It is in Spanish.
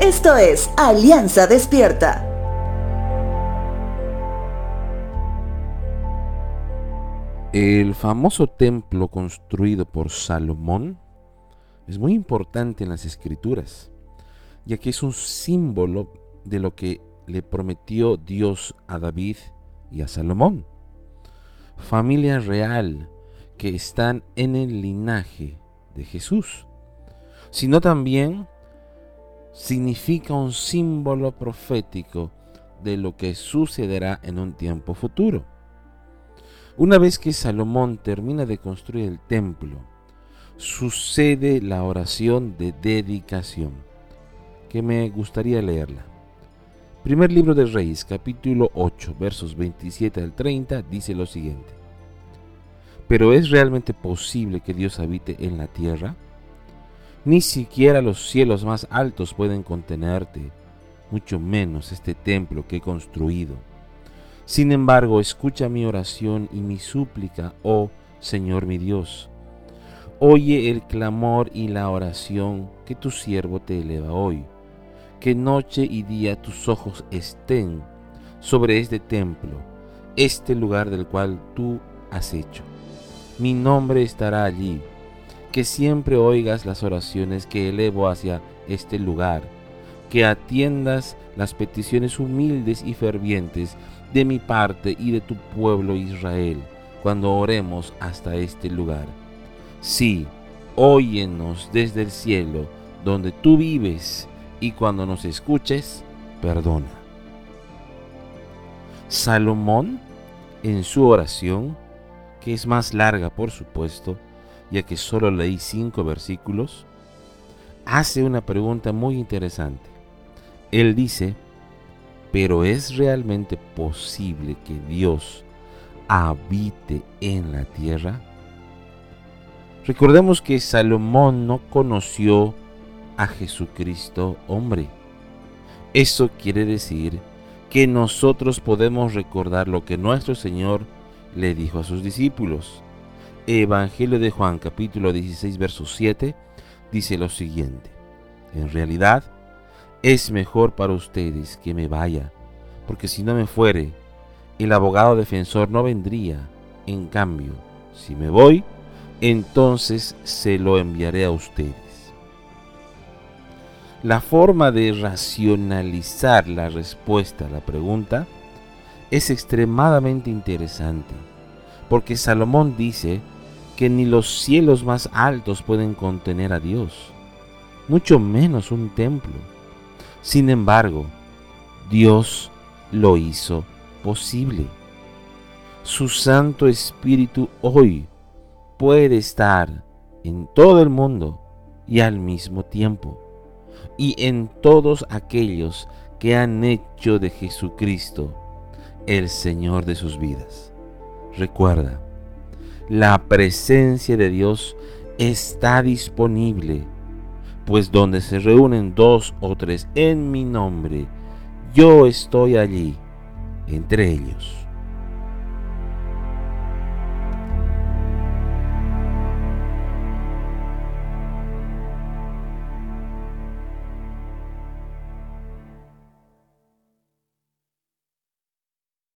Esto es Alianza Despierta. El famoso templo construido por Salomón es muy importante en las escrituras, ya que es un símbolo de lo que le prometió Dios a David y a Salomón. Familia real que están en el linaje de Jesús, sino también significa un símbolo profético de lo que sucederá en un tiempo futuro. Una vez que Salomón termina de construir el templo, sucede la oración de dedicación, que me gustaría leerla. Primer libro de Reyes, capítulo 8, versos 27 al 30, dice lo siguiente. Pero ¿es realmente posible que Dios habite en la tierra? Ni siquiera los cielos más altos pueden contenerte, mucho menos este templo que he construido. Sin embargo, escucha mi oración y mi súplica, oh Señor mi Dios. Oye el clamor y la oración que tu siervo te eleva hoy. Que noche y día tus ojos estén sobre este templo, este lugar del cual tú has hecho. Mi nombre estará allí que siempre oigas las oraciones que elevo hacia este lugar, que atiendas las peticiones humildes y fervientes de mi parte y de tu pueblo Israel cuando oremos hasta este lugar. Sí, óyenos desde el cielo, donde tú vives, y cuando nos escuches, perdona. Salomón, en su oración, que es más larga por supuesto, ya que solo leí cinco versículos, hace una pregunta muy interesante. Él dice, pero ¿es realmente posible que Dios habite en la tierra? Recordemos que Salomón no conoció a Jesucristo hombre. Eso quiere decir que nosotros podemos recordar lo que nuestro Señor le dijo a sus discípulos. Evangelio de Juan capítulo 16 verso 7 dice lo siguiente. En realidad es mejor para ustedes que me vaya, porque si no me fuere, el abogado defensor no vendría. En cambio, si me voy, entonces se lo enviaré a ustedes. La forma de racionalizar la respuesta a la pregunta es extremadamente interesante, porque Salomón dice que ni los cielos más altos pueden contener a Dios, mucho menos un templo. Sin embargo, Dios lo hizo posible. Su Santo Espíritu hoy puede estar en todo el mundo y al mismo tiempo, y en todos aquellos que han hecho de Jesucristo el Señor de sus vidas. Recuerda, la presencia de Dios está disponible, pues donde se reúnen dos o tres en mi nombre, yo estoy allí entre ellos.